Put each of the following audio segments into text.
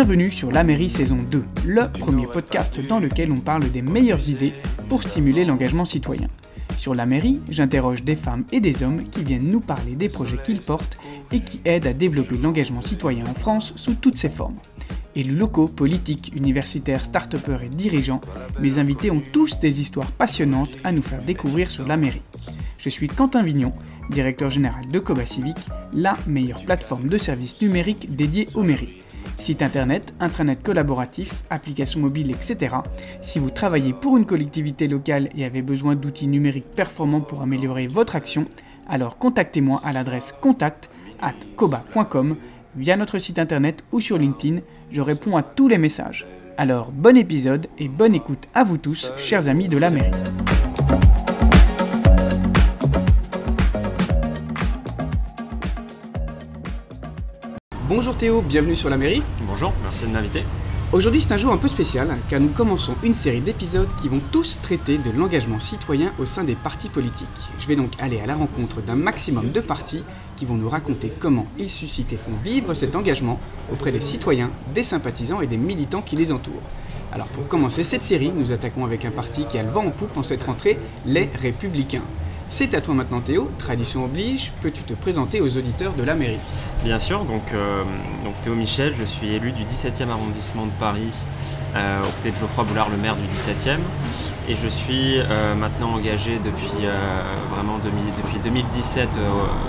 Bienvenue sur La Mairie saison 2, le premier podcast dans lequel on parle des meilleures idées pour stimuler l'engagement citoyen. Sur La Mairie, j'interroge des femmes et des hommes qui viennent nous parler des projets qu'ils portent et qui aident à développer l'engagement citoyen en France sous toutes ses formes. Élus locaux, politiques, universitaires, start et dirigeants, mes invités ont tous des histoires passionnantes à nous faire découvrir sur La Mairie. Je suis Quentin Vignon, directeur général de Coba Civic, la meilleure plateforme de services numériques dédiée aux mairies. Site internet, intranet collaboratif, applications mobiles, etc. Si vous travaillez pour une collectivité locale et avez besoin d'outils numériques performants pour améliorer votre action, alors contactez-moi à l'adresse contact at koba.com via notre site internet ou sur LinkedIn. Je réponds à tous les messages. Alors bon épisode et bonne écoute à vous tous, chers amis de la mairie. Bonjour Théo, bienvenue sur la mairie. Bonjour, merci de m'inviter. Aujourd'hui c'est un jour un peu spécial car nous commençons une série d'épisodes qui vont tous traiter de l'engagement citoyen au sein des partis politiques. Je vais donc aller à la rencontre d'un maximum de partis qui vont nous raconter comment ils suscitent et font vivre cet engagement auprès des citoyens, des sympathisants et des militants qui les entourent. Alors pour commencer cette série, nous attaquons avec un parti qui a le vent en poupe en cette rentrée, les Républicains. C'est à toi maintenant Théo, tradition oblige, peux-tu te présenter aux auditeurs de la mairie? Bien sûr, donc, euh, donc Théo Michel, je suis élu du 17e arrondissement de Paris euh, aux côtés de Geoffroy Boulard, le maire du 17e. Et je suis euh, maintenant engagé depuis, vraiment depuis 2017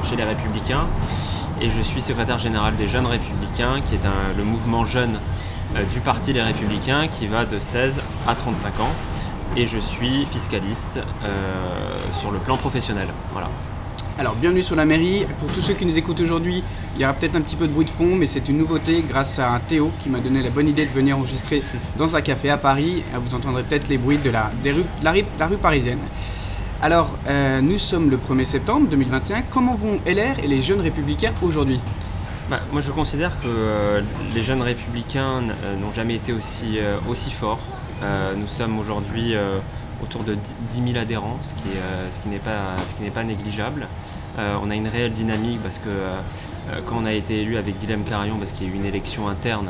chez les Républicains. Et je suis secrétaire général des Jeunes Républicains, qui est le mouvement jeune du Parti Les Républicains qui va de 16 à 35 ans et je suis fiscaliste euh, sur le plan professionnel. Voilà. Alors bienvenue sur la mairie. Pour tous ceux qui nous écoutent aujourd'hui, il y aura peut-être un petit peu de bruit de fond, mais c'est une nouveauté grâce à Théo qui m'a donné la bonne idée de venir enregistrer dans un café à Paris. Vous entendrez peut-être les bruits de la, rue, parisienne. Alors, euh, nous sommes le 1er septembre 2021. Comment vont LR et les jeunes républicains aujourd'hui? Bah, Moi, je considère que euh, les jeunes républicains n'ont jamais été aussi, aussi forts. Euh, nous sommes aujourd'hui euh, autour de 10 000 adhérents, ce qui, euh, n'est pas, négligeable. on a une réelle dynamique parce que quand on a été élu avec Guillaume Carillon, parce qu'il y a eu une élection interne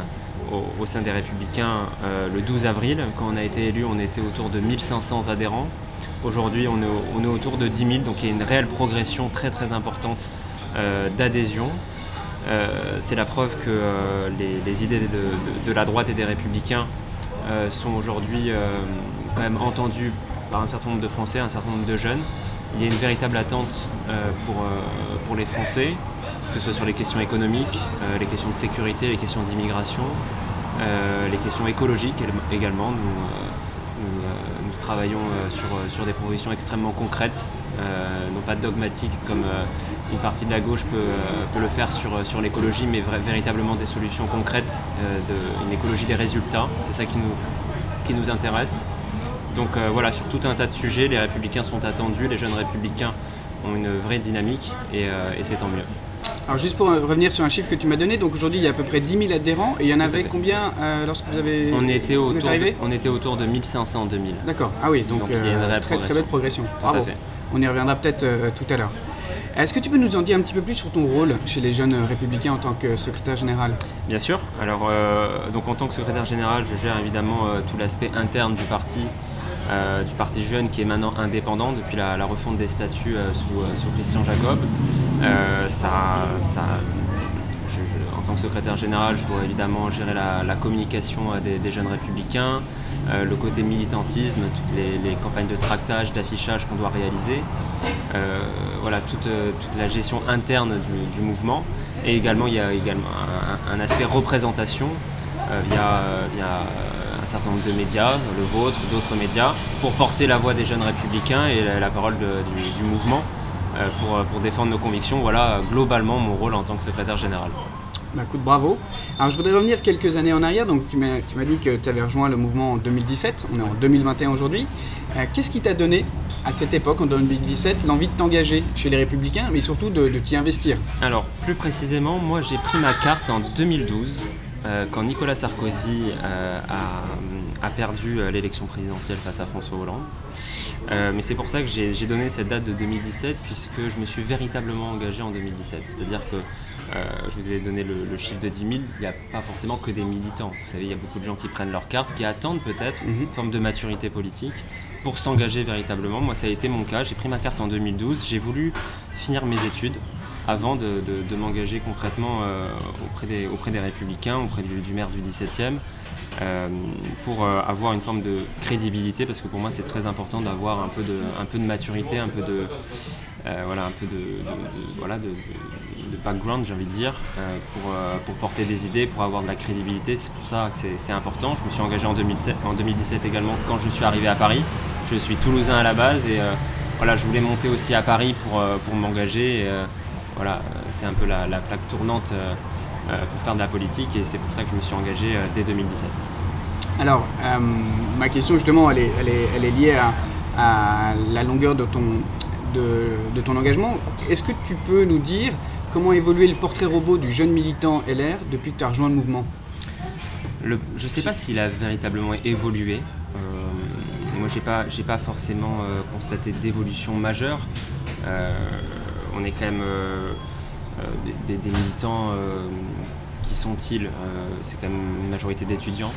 au, sein des Républicains le 12 avril, quand on a été élu, on était autour de 1500 adhérents. Aujourd'hui, on, est autour de 10 000, donc il y a une réelle progression très très importante d'adhésion. c'est la preuve que les, idées de, la droite et des républicains euh, sont aujourd'hui euh, quand même entendus par un certain nombre de Français, un certain nombre de jeunes. Il y a une véritable attente euh, pour, pour les Français, que ce soit sur les questions économiques, les questions de sécurité, les questions d'immigration, les questions écologiques également. Travaillons sur, sur, des propositions extrêmement concrètes, non pas dogmatiques comme une partie de la gauche peut, le faire sur, l'écologie, mais véritablement des solutions concrètes, une écologie des résultats. C'est ça qui nous, intéresse. Donc euh, voilà, sur tout un tas de sujets, les républicains sont attendus, les jeunes républicains ont une vraie dynamique et, euh, et c'est tant mieux. Alors juste pour revenir sur un chiffre que tu m'as donné, donc aujourd'hui il y a à peu près 10 000 adhérents et il y en avait combien euh, lorsque vous avez on était, autour de, on était autour de 1500, 2000. D'accord, ah oui, donc, il y a une très, très belle progression. Bravo. On y reviendra peut-être tout à l'heure. Est-ce que tu peux nous en dire un petit peu plus sur ton rôle chez les jeunes républicains en tant que secrétaire général? Bien sûr. Alors, euh, donc en tant que secrétaire général, je gère évidemment euh, tout l'aspect interne du parti, euh, du parti jeune qui est maintenant indépendant depuis la, refonte des statuts sous, Christian Jacob. Ça en tant que secrétaire général, je dois évidemment gérer la, communication des, jeunes républicains, euh, le côté militantisme, toutes les, campagnes de tractage, d'affichage qu'on doit réaliser, euh, voilà, toute, la gestion interne du, mouvement. Et également, il y a également un, aspect représentation euh, via, un certain nombre de médias, le vôtre, d'autres médias, pour porter la voix des jeunes républicains et la, parole du, mouvement pour, pour défendre nos convictions. Voilà globalement mon rôle en tant que secrétaire général. Bah, écoute, bravo. Alors je voudrais revenir quelques années en arrière. Donc tu m'as, dit que tu avais rejoint le mouvement en 2017. On est en 2021 aujourd'hui. Euh, qu'est-ce qui t'a donné à cette époque, en 2017, l'envie de t'engager chez les Républicains, mais surtout de, t'y investir? Alors plus précisément, moi j'ai pris ma carte en 2012. quand Nicolas Sarkozy a, perdu l'élection présidentielle face à François Hollande. mais c'est pour ça que j'ai donné cette date de 2017, puisque je me suis véritablement engagé en 2017. C'est-à-dire que je vous ai donné le, chiffre de 10 000, il n'y a pas forcément que des militants. Vous savez, il y a beaucoup de gens qui prennent leur carte, qui attendent peut-être mhm. une forme de maturité politique pour s'engager véritablement. Moi, ça a été mon cas. J'ai pris ma carte en 2012. J'ai voulu finir mes études avant de, m'engager concrètement euh, auprès, des, auprès des Républicains, auprès du, maire du 17e, euh, pour euh, avoir une forme de crédibilité, parce que pour moi c'est très important d'avoir un, peu de, maturité, un peu de, background, j'ai envie de dire, pour, pour porter des idées, pour avoir de la crédibilité. C'est pour ça que c'est important. Je me suis engagé en, 2007, en 2017 également quand je suis arrivé à Paris. Je suis toulousain à la base et voilà, je voulais monter aussi à Paris pour, m'engager voilà, euh, c'est un peu la, plaque tournante euh, euh, pour faire de la politique et c'est pour ça que je me suis engagé dès 2017. Alors, ma question justement, elle est, liée à, la longueur de ton, de, ton engagement. Est-ce que tu peux nous dire comment évoluer le portrait robot du jeune militant LR depuis que tu as rejoint le mouvement? Je ne sais pas s'il a véritablement évolué. moi, je n'ai pas, pas forcément constaté d'évolution majeure on est quand même euh, euh, des, militants euh, qui sont-ils C'est quand même une majorité d'étudiants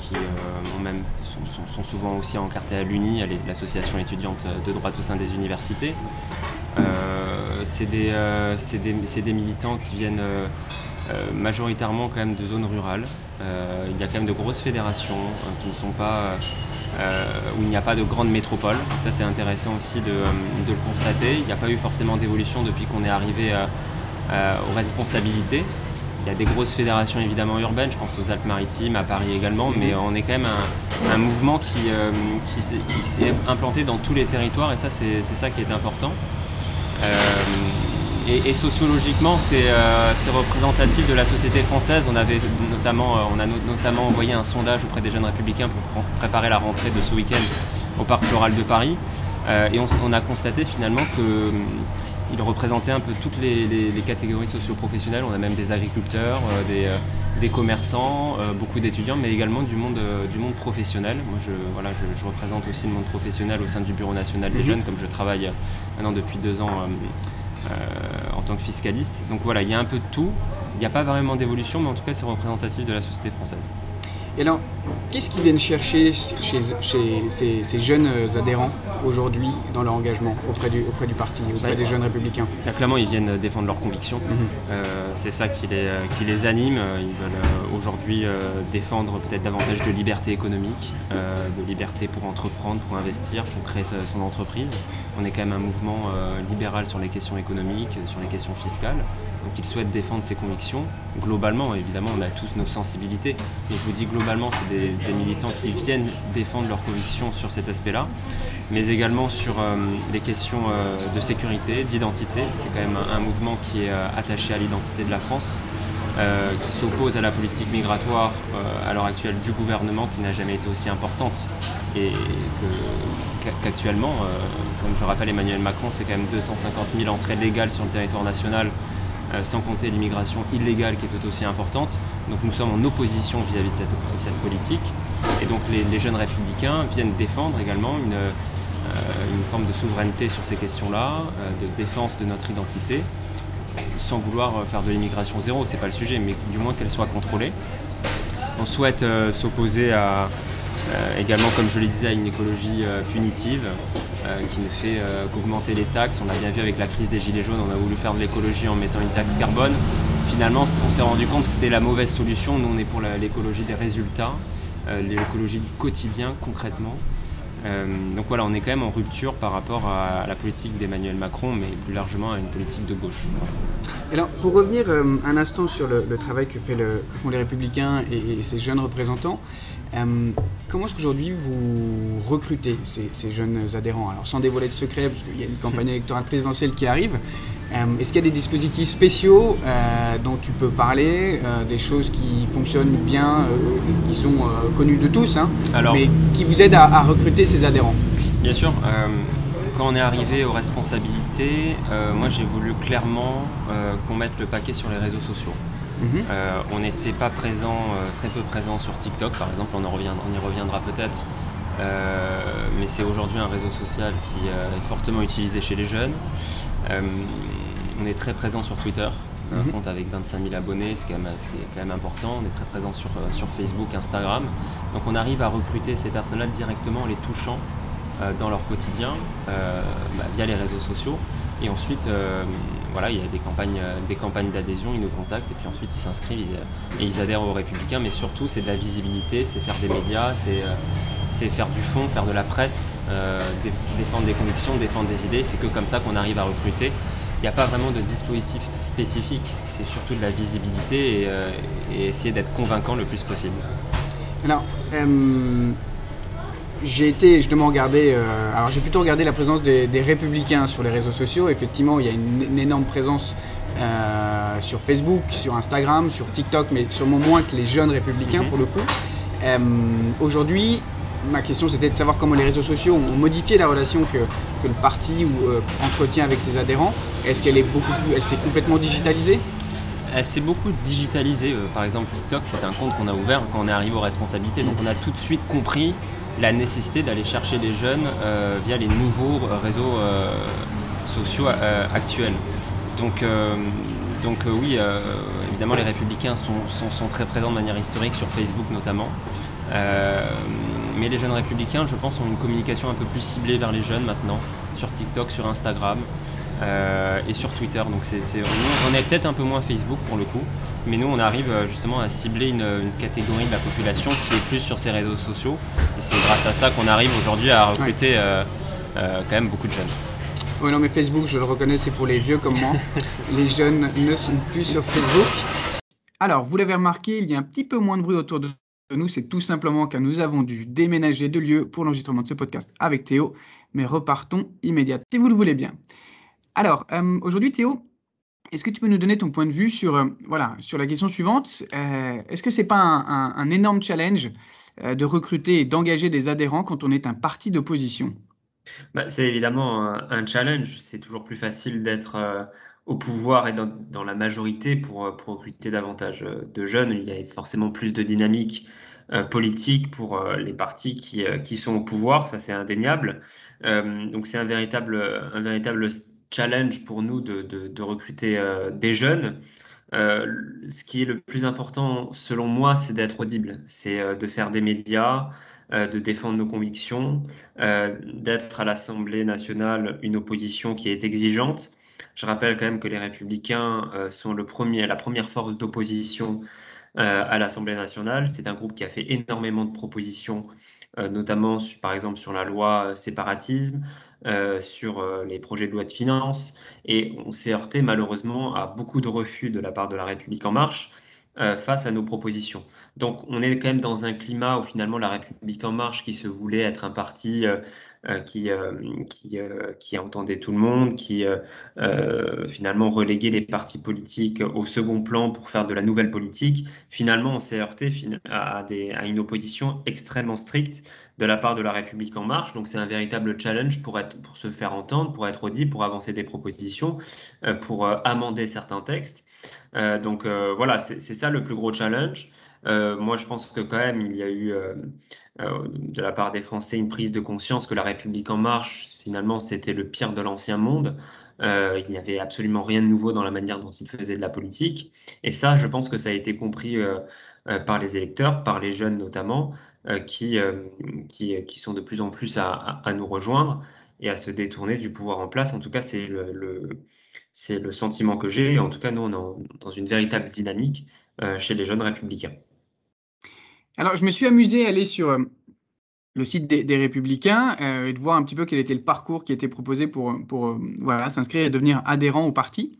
qui même, sont, souvent aussi encartés à l'UNI, à l'association étudiante de droit au sein des universités. c'est des, militants qui viennent majoritairement quand même de zones rurales. il y a quand même de grosses fédérations hein, qui ne sont pas euh, où il n'y a pas de grande métropole. Ça c'est intéressant aussi de, le constater. Il n'y a pas eu forcément d'évolution depuis qu'on est arrivé euh, euh, aux responsabilités. Il y a des grosses fédérations évidemment urbaines, je pense aux Alpes-Maritimes, à Paris également, mais on est quand même un, mouvement qui, qui s'est implanté dans tous les territoires et ça c'est ça qui est important. Et, sociologiquement, euh, c'est représentatif de la société française. On, avait notamment, euh, on a notamment envoyé un sondage auprès des jeunes républicains pour préparer la rentrée de ce week-end au Parc Floral de Paris. Euh, et on, a constaté finalement qu'il représentait un peu toutes les, catégories socio-professionnelles. On a même des agriculteurs, des, commerçants, beaucoup d'étudiants, mais également du monde, du monde professionnel. Moi, je, voilà, je, représente aussi le monde professionnel au sein du Bureau national des mhm. jeunes, comme je travaille maintenant depuis deux ans euh, en tant que fiscaliste. Donc voilà, il y a un peu de tout. Il n'y a pas vraiment d'évolution, mais en tout cas, c'est représentatif de la société française. Et alors, qu'est-ce qu'ils viennent chercher chez, ces, jeunes adhérents aujourd'hui dans leur engagement auprès du, auprès du parti, auprès des jeunes républicains? Clairement, ils viennent défendre leurs convictions. Mhm. Euh, c'est ça qui les, qui les anime. Ils veulent euh, aujourd'hui euh, défendre peut-être davantage de liberté économique, de liberté pour entreprendre, pour investir, pour créer son entreprise. On est quand même un mouvement libéral sur les questions économiques, sur les questions fiscales. Donc ils souhaitent défendre ses convictions. Globalement, évidemment, on a tous nos sensibilités. Et je vous dis globalement, c'est des, militants qui viennent défendre leurs convictions sur cet aspect-là, mais également sur euh, les questions euh, de sécurité, d'identité. C'est quand même un, mouvement qui est euh, attaché à l'identité de la France. qui s'oppose à la politique migratoire à l'heure actuelle du gouvernement qui n'a jamais été aussi importante et qu'actuellement, comme je rappelle Emmanuel Macron, c'est quand même 250 000 entrées légales sur le territoire national sans compter l'immigration illégale qui est tout aussi importante. Donc nous sommes en opposition vis-à-vis de cette, politique. Et donc les, jeunes républicains viennent défendre également une, euh, forme de souveraineté sur ces questions-là, euh, de défense de notre identité, sans vouloir faire de l'immigration zéro, c'est pas le sujet, mais du moins qu'elle soit contrôlée. On souhaite s'opposer à, également, comme je l'ai dit, à une écologie punitive euh, qui ne fait euh, qu'augmenter les taxes. On a bien vu avec la crise des Gilets jaunes, on a voulu faire de l'écologie en mettant une taxe carbone. Finalement, on s'est rendu compte que c'était la mauvaise solution. Nous, on est pour l'écologie des résultats, euh, l'écologie du quotidien concrètement. Donc voilà, on est quand même en rupture par rapport à la politique d'Emmanuel Macron, mais plus largement à une politique de gauche. Alors, pour revenir un instant sur le, travail que, fait le, font les Républicains et, et ces jeunes représentants, euh, comment est-ce qu'aujourd'hui vous recrutez ces, jeunes adhérents? Alors sans dévoiler de secret, parce qu'il y a une campagne électorale présidentielle qui arrive, euh, est-ce qu'il y a des dispositifs spéciaux euh, dont tu peux parler, des choses qui fonctionnent bien, qui sont connues de tous, hein, mais qui vous aident à, recruter ces adhérents? Bien sûr. quand on est arrivé aux responsabilités, moi j'ai voulu clairement qu'on mette le paquet sur les réseaux sociaux. Mhm. on n'était pas présent, très peu présent sur TikTok par exemple, on, en reviendra, on y reviendra peut-être. mais c'est aujourd'hui un réseau social qui est fortement utilisé chez les jeunes. On est très présent sur Twitter, un mhm. compte avec 25 000 abonnés, ce qui, est quand même important. On est très présent sur, euh, sur Facebook, Instagram. Donc on arrive à recruter ces personnes-là directement en les touchant euh, dans leur quotidien euh, bah, via les réseaux sociaux. Et ensuite, voilà, il y a des campagnes, des campagnes d'adhésion, ils nous contactent et puis ensuite ils s'inscrivent et ils adhèrent aux Républicains. Mais surtout, c'est de la visibilité, c'est faire des médias, c'est faire du fond, faire de la presse, défendre des convictions, défendre des idées. C'est que comme ça qu'on arrive à recruter il n'y a pas vraiment de dispositif spécifique, c'est surtout de la visibilité et, euh, essayer d'être convaincant le plus possible. Alors, euh, j'ai été justement regardé, euh, alors j'ai plutôt regardé la présence des, républicains sur les réseaux sociaux. Effectivement, il y a une, énorme présence sur Facebook, sur Instagram, sur TikTok, mais sûrement moins que les jeunes républicains mhm. pour le coup. Aujourd'hui, ma question c'était de savoir comment les réseaux sociaux ont modifié la relation que, le parti euh, entretient avec ses adhérents. Est-ce qu'elle est beaucoup elle s'est complètement digitalisée? Elle s'est beaucoup digitalisée. Euh, par exemple, TikTok, c'est un compte qu'on a ouvert quand on est arrivé aux responsabilités. Donc, on a tout de suite compris la nécessité d'aller chercher les jeunes euh, via les nouveaux réseaux sociaux actuels. Donc, oui, évidemment, les républicains sont, très présents de manière historique sur Facebook notamment mais les jeunes républicains, je pense, ont une communication un peu plus ciblée vers les jeunes maintenant, sur TikTok, sur Instagram euh, et sur Twitter. Donc c'est, on est peut-être un peu moins Facebook pour le coup, mais nous on arrive euh, justement à cibler une, catégorie de la population qui est plus sur ces réseaux sociaux. Et c'est grâce à ça qu'on arrive aujourd'hui à recruter euh, quand même beaucoup de jeunes. Oui, non, mais Facebook, je le reconnais, c'est pour les vieux comme moi. les jeunes ne sont plus sur Facebook. Alors, vous l'avez remarqué, il y a un petit peu moins de bruit autour de nous, c'est tout simplement car nous avons dû déménager de lieu pour l'enregistrement de ce podcast avec Théo, mais repartons immédiatement, si vous le voulez bien. Alors, euh, aujourd'hui, Théo, est-ce que tu peux nous donner ton point de vue sur, euh, voilà, sur la question suivante? Euh, Est-ce que ce n'est pas un, énorme challenge de recruter et d'engager des adhérents quand on est un parti d'opposition? Bah, C'est évidemment un, challenge. C'est toujours plus facile d'être au pouvoir et dans, la majorité pour, pour, recruter davantage euh, de jeunes. Il y a forcément plus de dynamique euh, politique pour euh, les partis qui, qui, sont au pouvoir, ça c'est indéniable. donc c'est un véritable, un véritable challenge pour nous de, de, recruter des jeunes. ce qui est le plus important selon moi, c'est d'être audible, c'est de faire des médias, de défendre nos convictions, d'être à l'Assemblée nationale une opposition qui est exigeante, je rappelle quand même que les républicains euh, sont la première force d'opposition euh, à l'Assemblée nationale. C'est un groupe qui a fait énormément de propositions, euh, notamment par exemple sur la loi séparatisme, sur les projets de loi de finances. Et on s'est heurté malheureusement à beaucoup de refus de la part de la République en marche. face à nos propositions. Donc on est quand même dans un climat où finalement la République en marche, qui se voulait être un parti qui, euh, qui, euh, qui, entendait tout le monde, qui finalement reléguait les partis politiques au second plan pour faire de la nouvelle politique. Finalement, on s'est heurté à, une opposition extrêmement stricte de la part de la République en marche. Donc c'est un véritable challenge pour se faire entendre, pour être audible, pour avancer des propositions, pour amender certains textes. donc voilà, c'est ça le plus gros challenge. Moi, je pense que quand même, il y a eu euh, de la part des Français une prise de conscience que la République en marche, finalement, c'était le pire de l'ancien monde. Euh, il n'y avait absolument rien de nouveau dans la manière dont ils faisaient de la politique. Et ça, je pense que ça a été compris euh, par les électeurs, par les jeunes notamment, qui, qui, sont de plus en plus à, nous rejoindre et à se détourner du pouvoir en place. En tout cas, c'est le, c'est le sentiment que j'ai. En tout cas, nous, on est dans une véritable dynamique chez les jeunes républicains. Alors, je me suis amusé à aller sur euh, le site des, Républicains euh, et de voir un petit peu quel était le parcours qui était proposé pour, euh, s'inscrire et devenir adhérent au parti.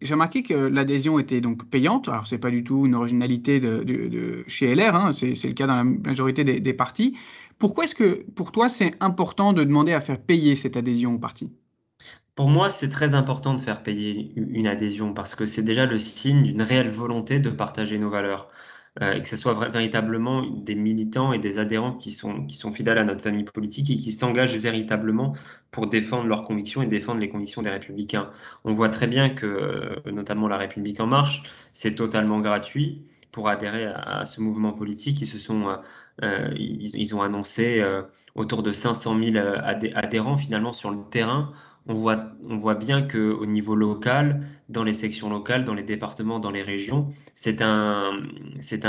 J'ai remarqué que l'adhésion était donc payante. Alors, ce n'est pas du tout une originalité chez LR, hein, c'est le cas dans la majorité des partis. Pourquoi est-ce que pour toi, c'est important de demander à faire payer cette adhésion au parti? Pour moi, c'est très important de faire payer une adhésion parce que c'est déjà le signe d'une réelle volonté de partager nos valeurs. euh, et que ce soit véritablement des militants et des adhérents qui sont, qui sont fidèles à notre famille politique et qui s'engagent véritablement pour défendre leurs convictions et défendre les convictions des républicains. On voit très bien que, euh, notamment la République en marche, c'est totalement gratuit pour adhérer à, ce mouvement politique. Ils se sont, euh, ils, ont annoncé autour de 500 000 adhérents finalement sur le terrain on voit, on voit bien qu'au niveau local, dans les sections locales, dans les départements, dans les régions, c'est un,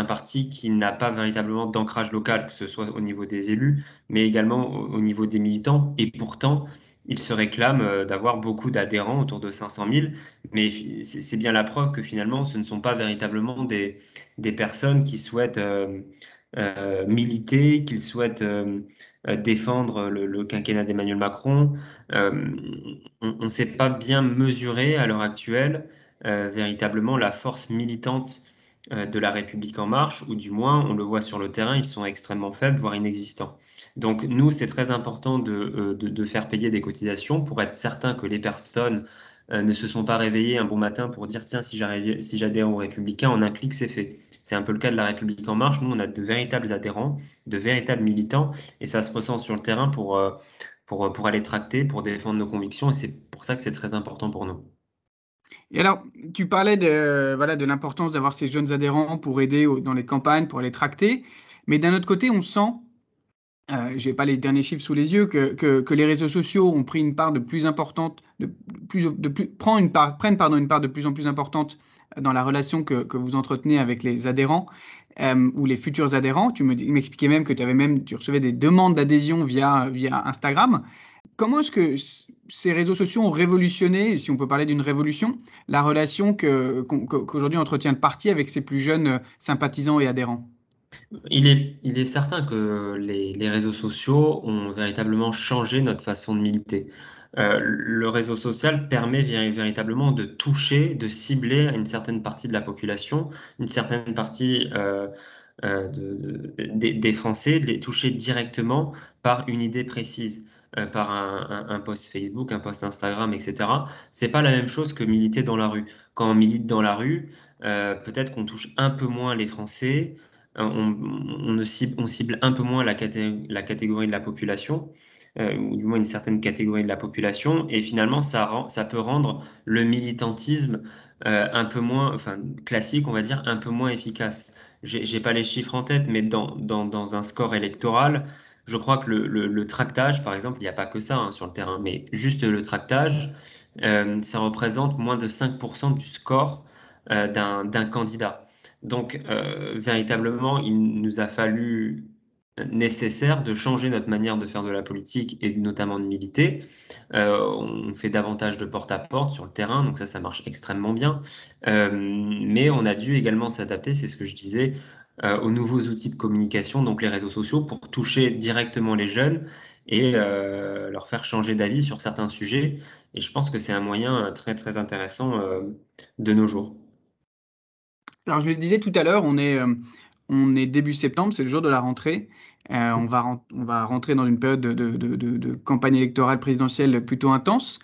parti qui n'a pas véritablement d'ancrage local, que ce soit au niveau des élus, mais également au, niveau des militants. Et pourtant, il se réclame euh, d'avoir beaucoup d'adhérents, autour de 500 000, mais c'est bien la preuve que finalement, ce ne sont pas véritablement des, personnes qui souhaitent euh, euh, militer, qu'ils souhaitent défendre le, quinquennat d'Emmanuel Macron. Euh, on ne sait pas bien mesurer à l'heure actuelle euh, véritablement la force militante de la République en marche, ou du moins, on le voit sur le terrain, ils sont extrêmement faibles, voire inexistants. Donc nous, c'est très important de, de, faire payer des cotisations pour être certain que les personnes euh, ne se sont pas réveillés un bon matin pour dire tiens, si j'adhère aux Républicains, en un clic, c'est fait. C'est un peu le cas de la République en marche. Nous, on a de véritables adhérents, de véritables militants, et ça se ressent sur le terrain pour, euh, pour, pour aller tracter, pour défendre nos convictions, et c'est pour ça que c'est très important pour nous. Et alors, tu parlais de, voilà, de l'importance d'avoir ces jeunes adhérents pour aider dans les campagnes, pour aller tracter, mais d'un autre côté, on sent euh, je n'ai pas les derniers chiffres sous les yeux, que, que, les réseaux sociaux ont pris une part de plus importante, de plus, de plus, prend une part, prennent pardon, une part de plus en plus importante dans la relation que, que vous entretenez avec les adhérents euh, ou les futurs adhérents. Tu m'expliquais même que tu avais même, tu recevais des demandes d'adhésion via, via Instagram. Comment est-ce que ces réseaux sociaux ont révolutionné, si on peut parler d'une révolution, la relation qu'aujourd'hui entretient le parti avec ses plus jeunes euh, sympathisants et adhérents? Il est, certain que les, réseaux sociaux ont véritablement changé notre façon de militer. Euh, le réseau social permet véritablement de toucher, de cibler une certaine partie de la population, une certaine partie euh, euh, de, des Français, de les toucher directement par une idée précise, par un, un, post Facebook, un post Instagram, etc. C'est pas la même chose que militer dans la rue. Quand on milite dans la rue, peut-être qu'on touche un peu moins les Français, on, cible, un peu moins la, catégorie de la population, euh, ou du moins une certaine catégorie de la population, et finalement ça, peut rendre le militantisme euh, un peu moins, enfin classique, on va dire, un peu moins efficace. J'ai pas les chiffres en tête, mais dans, un score électoral, je crois que le, tractage, par exemple, il n'y a pas que ça hein, sur le terrain, mais juste le tractage, euh, ça représente moins de 5% du score d'un candidat. Donc, euh, véritablement, il nous a fallu nécessaire de changer notre manière de faire de la politique et notamment de militer. Euh, on fait davantage de porte-à-porte sur le terrain, donc ça, ça marche extrêmement bien. Euh, mais on a dû également s'adapter, c'est ce que je disais, aux nouveaux outils de communication, donc les réseaux sociaux, pour toucher directement les jeunes et leur faire changer d'avis sur certains sujets. Et je pense que c'est un moyen très, très intéressant de nos jours. Alors, je le disais tout à l'heure, on est, euh, on est début septembre, c'est le jour de la rentrée. Euh, on, va, on va rentrer dans une période de, de, de, campagne électorale présidentielle plutôt intense.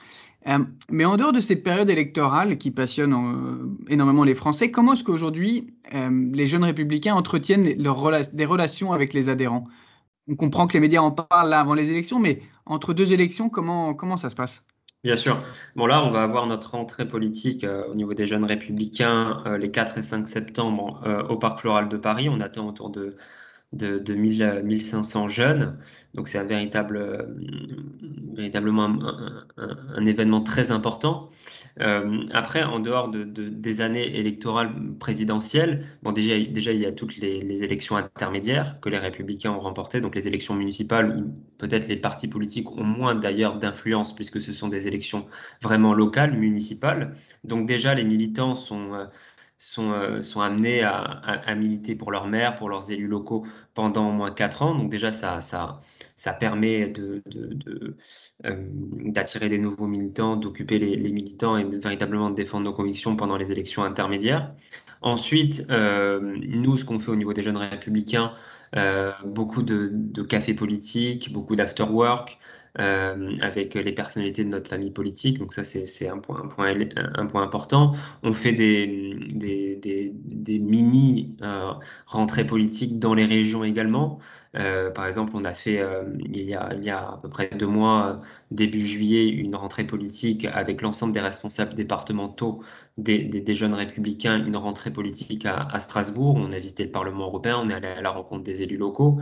Euh, mais en dehors de cette période électorale qui passionne énormément les Français, comment est-ce qu'aujourd'hui les jeunes républicains entretiennent des relations avec les adhérents? On comprend que les médias en parlent avant les élections, mais entre deux élections, comment, comment ça se passe? Bien sûr. Bon, là, on va avoir notre rentrée politique euh, au niveau des jeunes républicains euh, les 4 et 5 septembre euh, au Parc Floral de Paris. On attend autour de de, de 1000, 1500 jeunes. Donc c'est un véritable, véritablement un, événement très important. Euh, après, en dehors de, des années électorales présidentielles, bon, déjà, déjà il y a toutes les, élections intermédiaires que les républicains ont remportées, donc les élections municipales peut-être les partis politiques ont moins d'ailleurs d'influence puisque ce sont des élections vraiment locales, municipales. Donc déjà, les militants sont... Euh, sont, sont amenés à, à, militer pour leur maire, pour leurs élus locaux pendant au moins quatre ans. Donc déjà, ça, ça, ça permet de, de, euh, d'attirer des nouveaux militants, d'occuper les, les, militants et de véritablement défendre nos convictions pendant les élections intermédiaires. Ensuite, euh, nous, ce qu'on fait au niveau des jeunes républicains, euh, beaucoup de, de cafés politiques, beaucoup d'after-work, avec les personnalités de notre famille politique. Donc ça, c'est un point, un, point, important. On fait des, mini rentrées politiques dans les régions également. Euh, par exemple, on a fait euh, il, y a, à peu près deux mois, début juillet, une rentrée politique avec l'ensemble des responsables départementaux des, jeunes républicains, une rentrée politique à, Strasbourg. On a visité le Parlement européen, on est allé à la rencontre des élus locaux.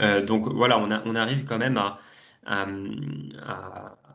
Euh, donc voilà, on, arrive quand même à, à,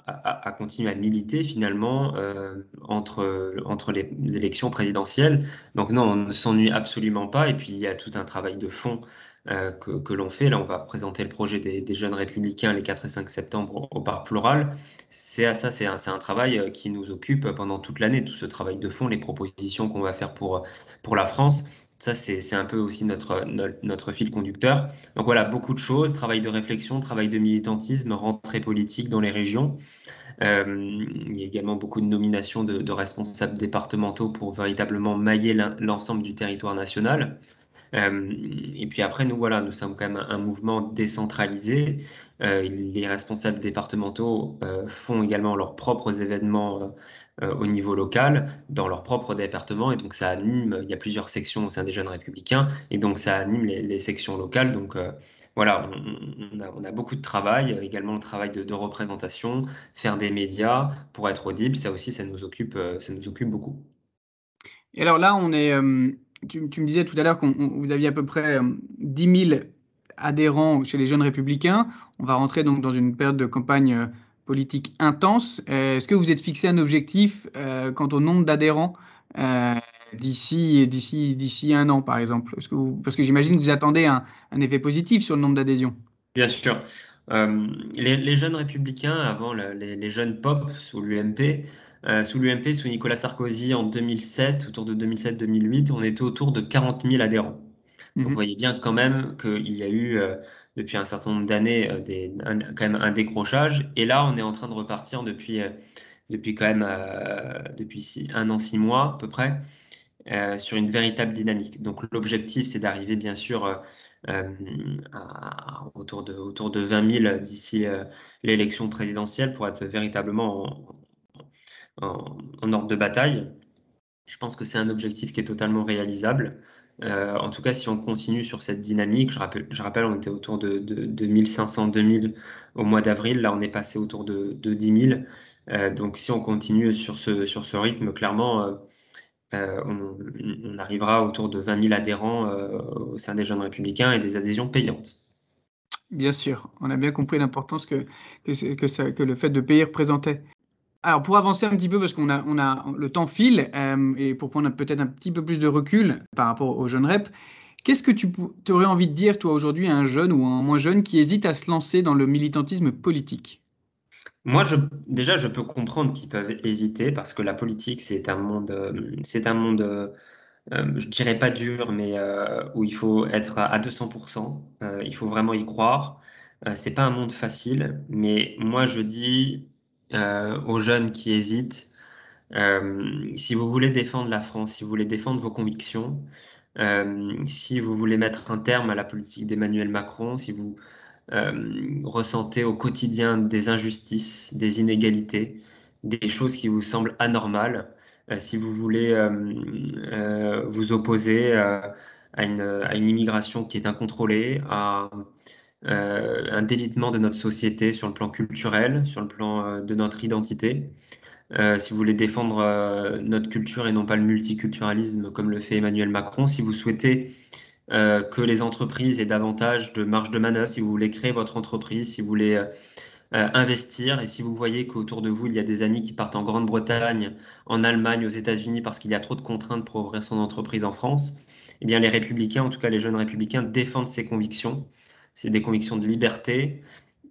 à continuer à militer finalement euh, entre, entre les élections présidentielles. Donc non, on ne s'ennuie absolument pas. Et puis il y a tout un travail de fond euh, que, l'on fait. Là, on va présenter le projet des, jeunes républicains les 4 et 5 septembre au, Parc Floral. C'est ça, c'est un, un, travail euh, qui nous occupe pendant toute l'année, tout ce travail de fond, les propositions qu'on va faire pour, pour la France. Ça, c'est un peu aussi notre, fil conducteur. Donc voilà, beaucoup de choses, travail de réflexion, travail de militantisme, rentrée politique dans les régions. Euh, il y a également beaucoup de nominations de responsables départementaux pour véritablement mailler l'ensemble du territoire national. Euh, et puis après, nous, voilà, nous sommes quand même un, mouvement décentralisé. Euh, les responsables départementaux euh, font également leurs propres événements au niveau local, dans leur propre département, et donc ça anime, il y a plusieurs sections au sein des jeunes républicains, et donc ça anime les, sections locales. Donc voilà, on, a, beaucoup de travail, également le travail de, de, représentation, faire des médias pour être audible, ça aussi, ça nous occupe, ça nous occupe beaucoup. Et alors là, on est, tu, me disais tout à l'heure que vous aviez à peu près 10 euh, 000 adhérents chez les jeunes républicains. On va rentrer donc dans une période de campagne euh, politique intense. Euh, est-ce que vous êtes fixé un objectif quant au nombre d'adhérents d'ici d'ici d'ici un an, par exemple? Parce que, j'imagine que vous attendez un, effet positif sur le nombre d'adhésions. Bien sûr. les, jeunes républicains, avant les, jeunes pop sous l'UMP, euh, sous l'UMP, sous Nicolas Sarkozy en 2007, autour de 2007-2008, on était autour de 40 000 adhérents. Donc, vous mhm. voyez bien quand même qu'il y a eu, euh, depuis un certain nombre d'années, euh, quand même un décrochage. Et là, on est en train de repartir depuis, depuis quand même depuis un an, six mois à peu près, sur une véritable dynamique. Donc, l'objectif, c'est d'arriver, bien sûr, à, autour, de, autour de 20 000 d'ici l'élection présidentielle pour être véritablement en, ordre de bataille. Je pense que c'est un objectif qui est totalement réalisable. Euh, en tout cas, si on continue sur cette dynamique, je rappelle, on était autour de, de, 1500-2000 au mois d'avril. Là, on est passé autour de, de 10 000. Euh, donc, si on continue sur ce, rythme, clairement, euh, on, arrivera autour de 20 000 adhérents au sein des jeunes républicains et des adhésions payantes. Bien sûr, on a bien compris l'importance que, que le fait de payer représentait. Alors, pour avancer un petit peu, parce qu'on a, on a le temps file, euh, et pour prendre peut-être un petit peu plus de recul par rapport aux jeunes reps, qu'est-ce que tu aurais envie de dire, toi, aujourd'hui, à un jeune ou un moins jeune qui hésite à se lancer dans le militantisme politique? Moi, je, déjà, je peux comprendre qu'ils peuvent hésiter, parce que la politique, c'est un monde, euh, c'est un monde euh, je dirais pas dur, mais où il faut être à 200%, il faut vraiment y croire. c'est pas un monde facile, mais moi, je dis euh, aux jeunes qui hésitent. Euh, si vous voulez défendre la France, si vous voulez défendre vos convictions, euh, si vous voulez mettre un terme à la politique d'Emmanuel Macron, si vous ressentez au quotidien des injustices, des inégalités, des choses qui vous semblent anormales, si vous voulez vous opposer à une, à, une, immigration qui est incontrôlée, à euh, un délitement de notre société sur le plan culturel, sur le plan euh, de notre identité. Euh, si vous voulez défendre notre culture et non pas le multiculturalisme comme le fait Emmanuel Macron, si vous souhaitez que les entreprises aient davantage de marge de manœuvre, si vous voulez créer votre entreprise, si vous voulez investir et si vous voyez qu'autour de vous, il y a des amis qui partent en Grande-Bretagne, en Allemagne, aux États-Unis parce qu'il y a trop de contraintes pour ouvrir son entreprise en France, eh bien les républicains, en tout cas les jeunes républicains, défendent ces convictions c'est des convictions de liberté,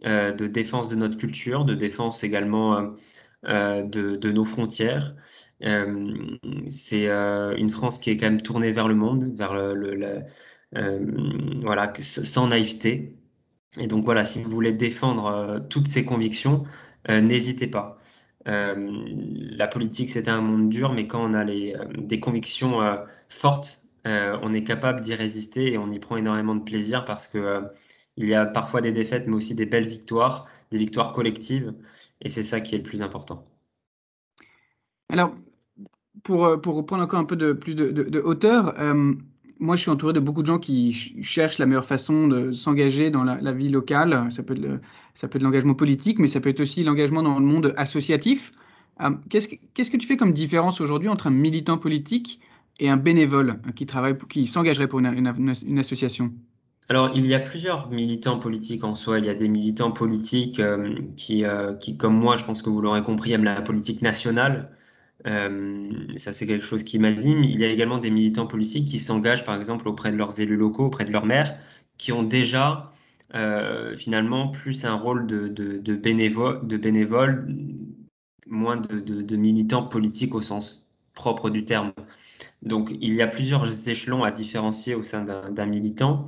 euh, de défense de notre culture, de défense également euh, euh, de, nos frontières. c'est une France qui est quand même tournée vers le monde, vers le, voilà, sans naïveté. Et donc voilà, si vous voulez défendre toutes ces convictions, n'hésitez pas. la politique, c'est un monde dur, mais quand on a les, des convictions fortes, on est capable d'y résister et on y prend énormément de plaisir parce que Il y a parfois des défaites, mais aussi des belles victoires, des victoires collectives, et c'est ça qui est le plus important. Alors, pour, pour prendre encore un peu de plus de, hauteur, moi, je suis entouré de beaucoup de gens qui cherchent la meilleure façon de s'engager dans la, vie locale. Ça peut, être ça peut être l'engagement politique, mais ça peut être aussi l'engagement dans le monde associatif. Euh, qu'est-ce, que, tu fais comme différence aujourd'hui entre un militant politique et un bénévole qui travaille, qui s'engagerait pour une, association? Alors, il y a plusieurs militants politiques en soi. Il y a des militants politiques euh, qui, euh, qui, comme moi, je pense que vous l'aurez compris, aiment la politique nationale. Euh, ça, c'est quelque chose qui m'anime. Il y a également des militants politiques qui s'engagent, par exemple, auprès de leurs élus locaux, auprès de leurs maires, qui ont déjà finalement plus un rôle de, de, de, bénévole, de bénévole, moins de, de, militants politiques au sens propre du terme. Donc, il y a plusieurs échelons à différencier au sein d'un militant.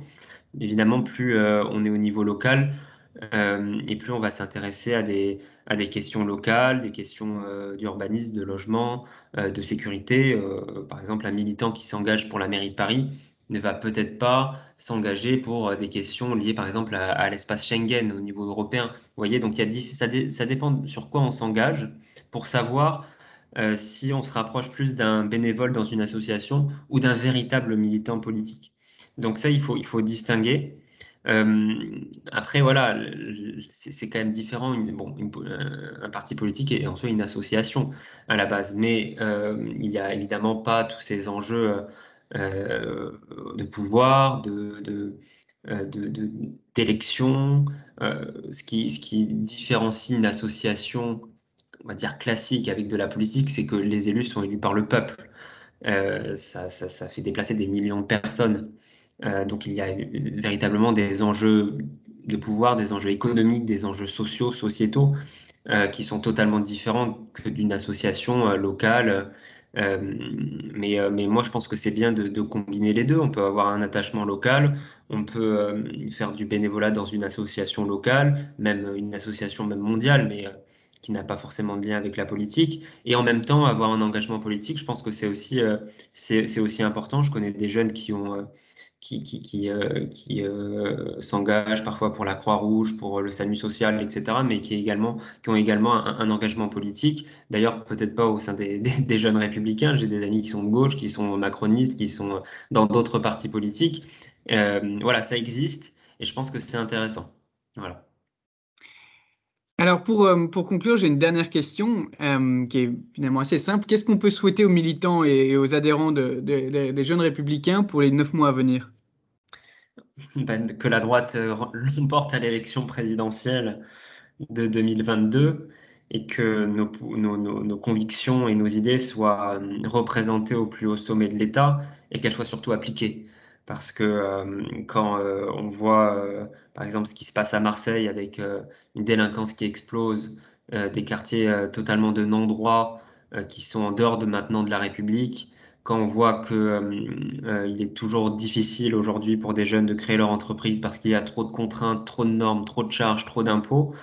Évidemment, plus euh, on est au niveau local, euh, et plus on va s'intéresser à des, questions locales, des questions euh, d'urbanisme, de logement, de sécurité. par exemple, un militant qui s'engage pour la mairie de Paris ne va peut-être pas s'engager pour des questions liées par exemple à, l'espace Schengen au niveau européen. Vous voyez, donc y ça, dépend sur quoi on s'engage pour savoir si on se rapproche plus d'un bénévole dans une association ou d'un véritable militant politique. Donc ça, il faut, il faut distinguer. Euh, après, voilà, c'est quand même différent. bon, un parti politique est en soi une association à la base, mais euh, il n'y a évidemment pas tous ces enjeux euh, de pouvoir, de, d'élection. ce, qui, ce qui différencie une association, on va dire classique avec de la politique, c'est que les élus sont élus par le peuple. ça, ça, fait déplacer des millions de personnes. Euh, donc il y a véritablement des enjeux de pouvoir, des enjeux économiques, des enjeux sociaux, sociétaux, euh, qui sont totalement différents que d'une association euh, locale. mais, mais moi, je pense que c'est bien de, de, combiner les deux. On peut avoir un attachement local, on peut faire du bénévolat dans une association locale, même une association même mondiale, mais qui n'a pas forcément de lien avec la politique, et en même temps avoir un engagement politique. Je pense que c'est aussi, c'est aussi important. Je connais des jeunes qui ont qui, qui, euh, qui euh, s'engagent parfois pour la Croix-Rouge, pour le SAMU social, etc., mais qui, également, qui ont également un, engagement politique. D'ailleurs, peut-être pas au sein des, des, jeunes républicains. J'ai des amis qui sont de gauche, qui sont macronistes, qui sont dans d'autres partis politiques. Euh, voilà, ça existe et je pense que c'est intéressant. Voilà. Alors pour, pour conclure, j'ai une dernière question qui est finalement assez simple. Qu'est-ce qu'on peut souhaiter aux militants et, aux adhérents de, des jeunes républicains pour les neuf mois à venir? Ben, Que la droite euh, l'emporte à l'élection présidentielle de 2022 et que nos, nos, convictions et nos idées soient euh, représentées au plus haut sommet de l'État et qu'elles soient surtout appliquées parce que euh, quand euh, on voit, euh, par exemple, ce qui se passe à Marseille avec une délinquance qui explose, des quartiers totalement de non-droit qui sont en dehors de maintenant de la République, quand on voit que il est toujours difficile aujourd'hui pour des jeunes de créer leur entreprise parce qu'il y a trop de contraintes, trop de normes, trop de charges, trop d'impôts.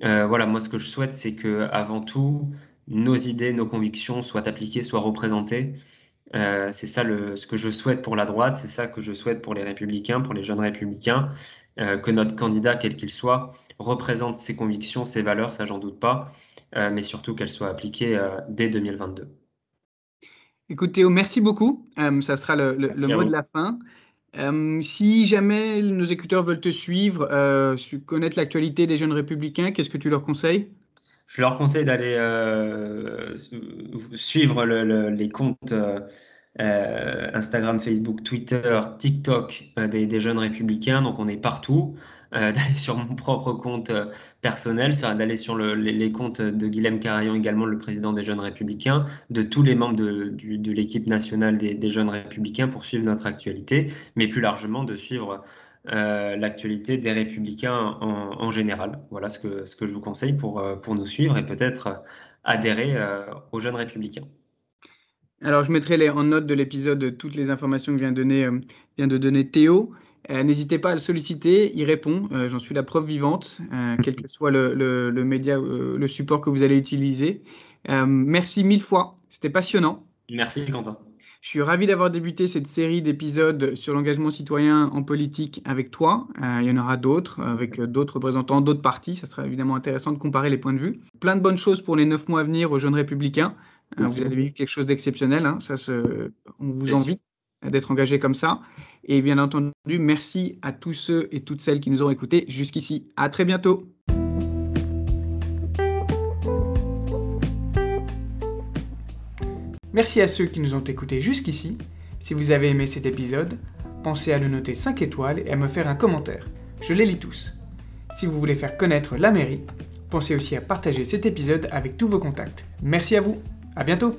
voilà, moi ce que je souhaite, c'est que avant tout, nos idées, nos convictions soient appliquées, soient représentées euh, c'est ça le, ce que je souhaite pour la droite, c'est ça que je souhaite pour les républicains, pour les jeunes républicains, euh, que notre candidat, quel qu'il soit, représente ses convictions, ses valeurs, ça j'en doute pas, euh, mais surtout qu'elles soient appliquées dès 2022. Écoute Théo, merci beaucoup. ça sera le, mot de la fin. si jamais nos écouteurs veulent te suivre, connaître l'actualité des jeunes républicains, qu'est-ce que tu leur conseilles? Je leur conseille d'aller euh, suivre les comptes euh, euh, Instagram, Facebook, Twitter, TikTok des, jeunes républicains. Donc on est partout. d'aller sur mon propre compte personnel, d'aller sur les, comptes de Guilhem Carayon, également le président des jeunes républicains, de tous les membres de, l'équipe nationale des, des, jeunes républicains pour suivre notre actualité, mais plus largement de suivre euh, l'actualité des républicains en, général. Voilà ce que, ce que je vous conseille pour, euh, pour nous suivre et peut-être adhérer euh, aux jeunes républicains. Alors, je mettrai les, en note de l'épisode toutes les informations que vient, donner, vient de donner Théo. N'hésitez pas à le solliciter, il répond. J'en suis la preuve vivante, quel que soit le, le, le média, le support que vous allez utiliser. merci mille fois, c'était passionnant. Merci Quentin. Je suis ravi d'avoir débuté cette série d'épisodes sur l'engagement citoyen en politique avec toi. Euh, il y en aura d'autres, avec d'autres représentants d'autres partis. Ça sera évidemment intéressant de comparer les points de vue. Plein de bonnes choses pour les neuf mois à venir aux jeunes républicains. Euh, vous avez vu quelque chose d'exceptionnel. Hein. Ça se... On vous envie d'être engagé comme ça. Et bien entendu, merci à tous ceux et toutes celles qui nous ont écoutés jusqu'ici. À très bientôt. Merci à ceux qui nous ont écoutés jusqu'ici. Si vous avez aimé cet épisode, pensez à le noter 5 étoiles et à me faire un commentaire. Je les lis tous. Si vous voulez faire connaître la mairie, pensez aussi à partager cet épisode avec tous vos contacts. Merci à vous. À bientôt.